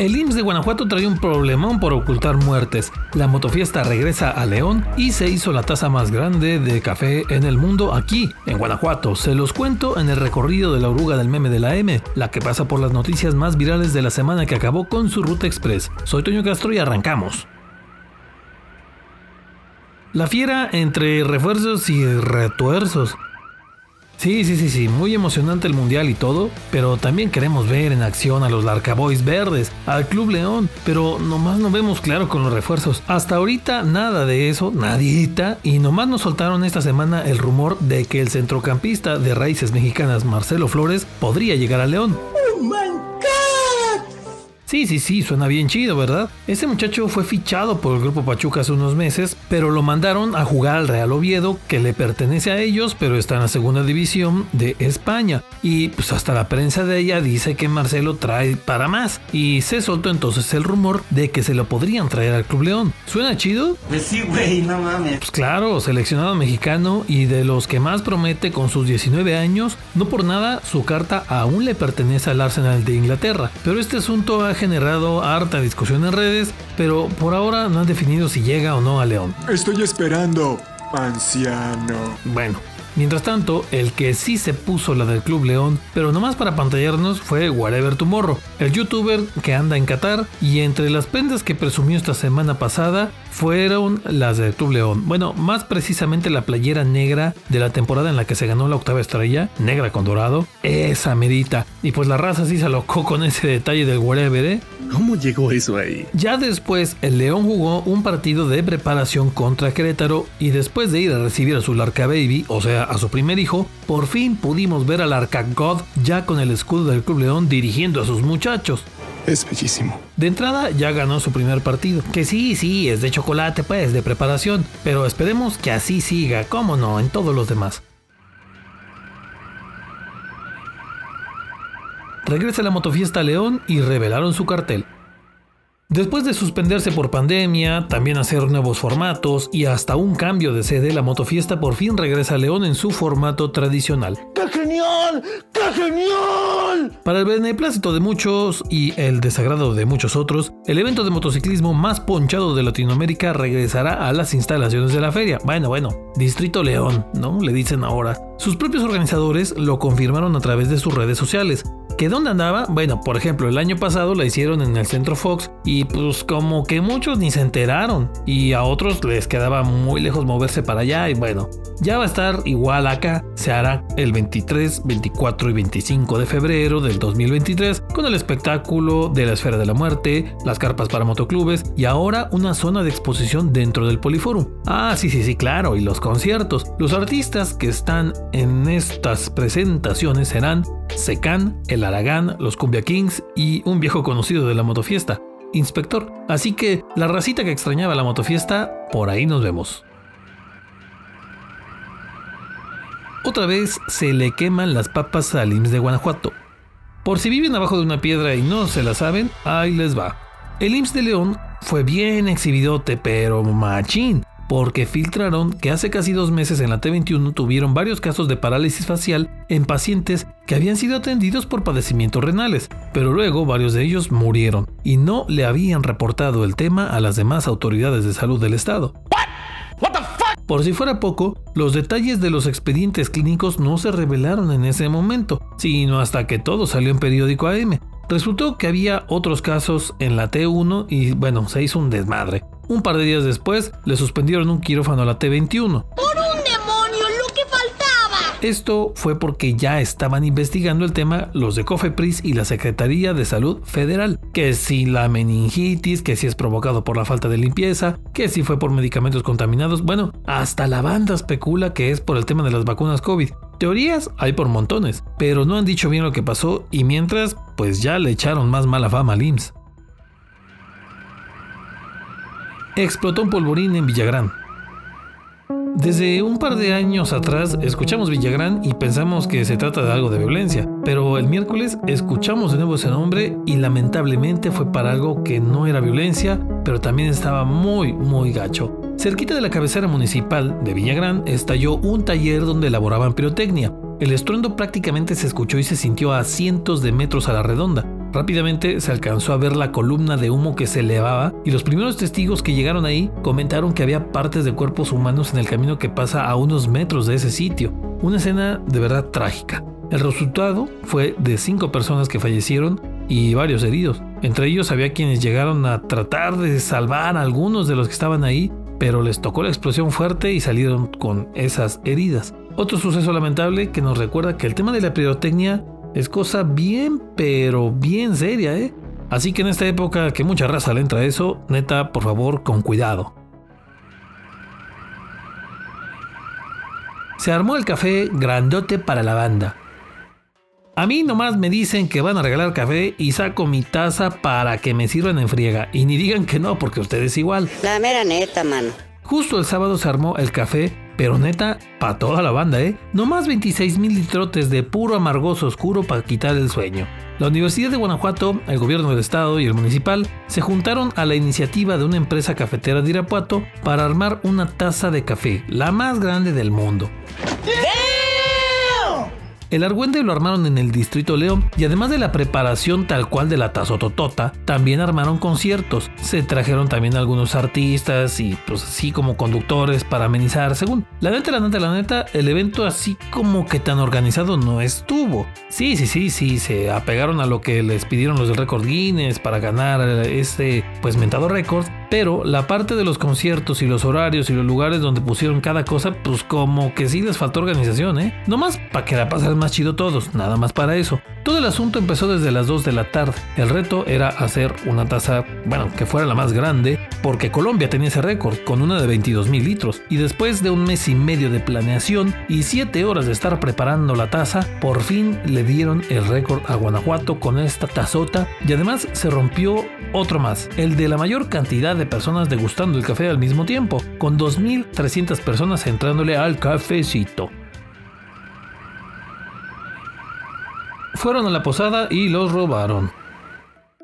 El IMSS de Guanajuato trae un problemón por ocultar muertes. La motofiesta regresa a León y se hizo la taza más grande de café en el mundo aquí, en Guanajuato. Se los cuento en el recorrido de la oruga del meme de la M, la que pasa por las noticias más virales de la semana que acabó con su ruta express. Soy Toño Castro y arrancamos. La fiera entre refuerzos y retuerzos. Sí, sí, sí, sí, muy emocionante el mundial y todo, pero también queremos ver en acción a los Larcaboys verdes, al Club León, pero nomás no vemos claro con los refuerzos. Hasta ahorita nada de eso, nadita, y nomás nos soltaron esta semana el rumor de que el centrocampista de raíces mexicanas Marcelo Flores podría llegar a León. Sí, sí, sí, suena bien chido, ¿verdad? Ese muchacho fue fichado por el Grupo Pachuca hace unos meses, pero lo mandaron a jugar al Real Oviedo, que le pertenece a ellos, pero está en la segunda división de España. Y pues hasta la prensa de ella dice que Marcelo trae para más. Y se soltó entonces el rumor de que se lo podrían traer al Club León. ¿Suena chido? Pues sí, güey, no mames. Pues claro, seleccionado mexicano y de los que más promete con sus 19 años, no por nada su carta aún le pertenece al Arsenal de Inglaterra. Pero este asunto ha generado harta discusión en redes, pero por ahora no han definido si llega o no a León. Estoy esperando, anciano. Bueno, Mientras tanto, el que sí se puso la del Club León, pero nomás para pantallarnos, fue Whatever Tomorrow, el youtuber que anda en Qatar y entre las prendas que presumió esta semana pasada fueron las del Club León. Bueno, más precisamente la playera negra de la temporada en la que se ganó la octava estrella, negra con dorado, esa medita. Y pues la raza sí se alocó con ese detalle del Whatever, ¿eh? ¿Cómo llegó eso ahí? Ya después, el León jugó un partido de preparación contra Querétaro y después de ir a recibir a su Larca Baby, o sea, a su primer hijo, por fin pudimos ver al Arca God ya con el escudo del Club León dirigiendo a sus muchachos. Es bellísimo. De entrada ya ganó su primer partido, que sí, sí, es de chocolate pues, de preparación, pero esperemos que así siga, cómo no, en todos los demás. Regresa la motofiesta León y revelaron su cartel. Después de suspenderse por pandemia, también hacer nuevos formatos y hasta un cambio de sede, la motofiesta por fin regresa a León en su formato tradicional. ¡Qué genial! ¡Qué genial! Para el beneplácito de muchos y el desagrado de muchos otros, el evento de motociclismo más ponchado de Latinoamérica regresará a las instalaciones de la feria. Bueno, bueno, Distrito León, ¿no? Le dicen ahora. Sus propios organizadores lo confirmaron a través de sus redes sociales. ¿Que dónde andaba? Bueno, por ejemplo, el año pasado la hicieron en el Centro Fox y pues como que muchos ni se enteraron y a otros les quedaba muy lejos moverse para allá y bueno, ya va a estar igual acá. Se hará el 23, 24 y 25 de febrero del 2023 con el espectáculo de la Esfera de la Muerte, las carpas para motoclubes y ahora una zona de exposición dentro del Poliforum. Ah, sí, sí, sí, claro, y los conciertos. Los artistas que están en estas presentaciones serán Secan, El Aragán, los Cumbia Kings y un viejo conocido de la motofiesta, Inspector. Así que la racita que extrañaba la motofiesta, por ahí nos vemos. Otra vez se le queman las papas al IMSS de Guanajuato. Por si viven abajo de una piedra y no se la saben, ahí les va. El IMSS de León fue bien exhibidote, pero machín porque filtraron que hace casi dos meses en la T21 tuvieron varios casos de parálisis facial en pacientes que habían sido atendidos por padecimientos renales, pero luego varios de ellos murieron y no le habían reportado el tema a las demás autoridades de salud del estado. Por si fuera poco, los detalles de los expedientes clínicos no se revelaron en ese momento, sino hasta que todo salió en periódico AM. Resultó que había otros casos en la T1 y bueno, se hizo un desmadre. Un par de días después, le suspendieron un quirófano a la T21. ¡Por un demonio! ¡Lo que faltaba! Esto fue porque ya estaban investigando el tema los de COFEPRIS y la Secretaría de Salud Federal. Que si la meningitis, que si es provocado por la falta de limpieza, que si fue por medicamentos contaminados. Bueno, hasta la banda especula que es por el tema de las vacunas COVID. Teorías hay por montones, pero no han dicho bien lo que pasó y mientras, pues ya le echaron más mala fama al IMSS. Explotó un polvorín en Villagrán. Desde un par de años atrás escuchamos Villagrán y pensamos que se trata de algo de violencia, pero el miércoles escuchamos de nuevo ese nombre y lamentablemente fue para algo que no era violencia, pero también estaba muy, muy gacho. Cerquita de la cabecera municipal de Villagrán estalló un taller donde elaboraban pirotecnia. El estruendo prácticamente se escuchó y se sintió a cientos de metros a la redonda Rápidamente se alcanzó a ver la columna de humo que se elevaba y los primeros testigos que llegaron ahí comentaron que había partes de cuerpos humanos en el camino que pasa a unos metros de ese sitio. Una escena de verdad trágica. El resultado fue de cinco personas que fallecieron y varios heridos. Entre ellos había quienes llegaron a tratar de salvar a algunos de los que estaban ahí, pero les tocó la explosión fuerte y salieron con esas heridas. Otro suceso lamentable que nos recuerda que el tema de la pirotecnia es cosa bien, pero bien seria, ¿eh? Así que en esta época que mucha raza le entra a eso, neta, por favor, con cuidado. Se armó el café grandote para la banda. A mí nomás me dicen que van a regalar café y saco mi taza para que me sirvan en friega. Y ni digan que no, porque ustedes igual. La mera neta, mano. Justo el sábado se armó el café, pero neta, para toda la banda, ¿eh? Nomás 26 mil litrotes de puro amargoso oscuro para quitar el sueño. La Universidad de Guanajuato, el gobierno del estado y el municipal se juntaron a la iniciativa de una empresa cafetera de Irapuato para armar una taza de café, la más grande del mundo. El argüende lo armaron en el Distrito León y además de la preparación tal cual de la tazototota, también armaron conciertos. Se trajeron también algunos artistas y pues así como conductores para amenizar, según. La neta, la neta, la neta, el evento así como que tan organizado no estuvo. Sí, sí, sí, sí, se apegaron a lo que les pidieron los del Record Guinness para ganar este pues mentado récord, pero la parte de los conciertos y los horarios y los lugares donde pusieron cada cosa, pues como que sí les faltó organización, ¿eh? Nomás para que la pasaran más chido todos, nada más para eso. Todo el asunto empezó desde las 2 de la tarde. El reto era hacer una taza, bueno, que fuera la más grande, porque Colombia tenía ese récord con una de 22 mil litros. Y después de un mes y medio de planeación y 7 horas de estar preparando la taza, por fin le dieron el récord a Guanajuato con esta tazota. Y además se rompió otro más, el de la mayor cantidad de personas degustando el café al mismo tiempo, con 2.300 personas entrándole al cafecito. Fueron a la posada y los robaron.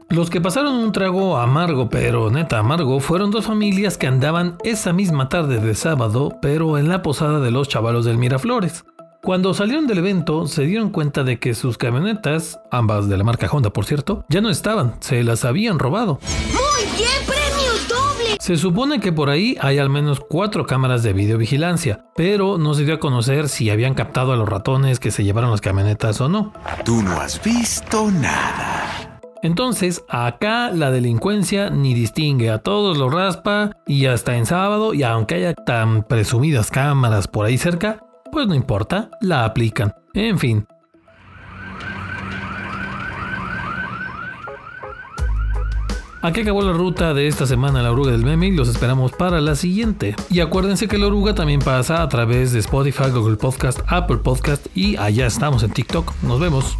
Los que pasaron un trago amargo, pero neta amargo, fueron dos familias que andaban esa misma tarde de sábado, pero en la posada de los chavalos del Miraflores. Cuando salieron del evento, se dieron cuenta de que sus camionetas, ambas de la marca Honda por cierto, ya no estaban, se las habían robado. Muy bien. Se supone que por ahí hay al menos cuatro cámaras de videovigilancia, pero no se dio a conocer si habían captado a los ratones que se llevaron las camionetas o no. Tú no has visto nada. Entonces, acá la delincuencia ni distingue, a todos los raspa y hasta en sábado, y aunque haya tan presumidas cámaras por ahí cerca, pues no importa, la aplican. En fin. Aquí acabó la ruta de esta semana la oruga del meme y los esperamos para la siguiente. Y acuérdense que la oruga también pasa a través de Spotify, Google Podcast, Apple Podcast y allá estamos en TikTok. Nos vemos.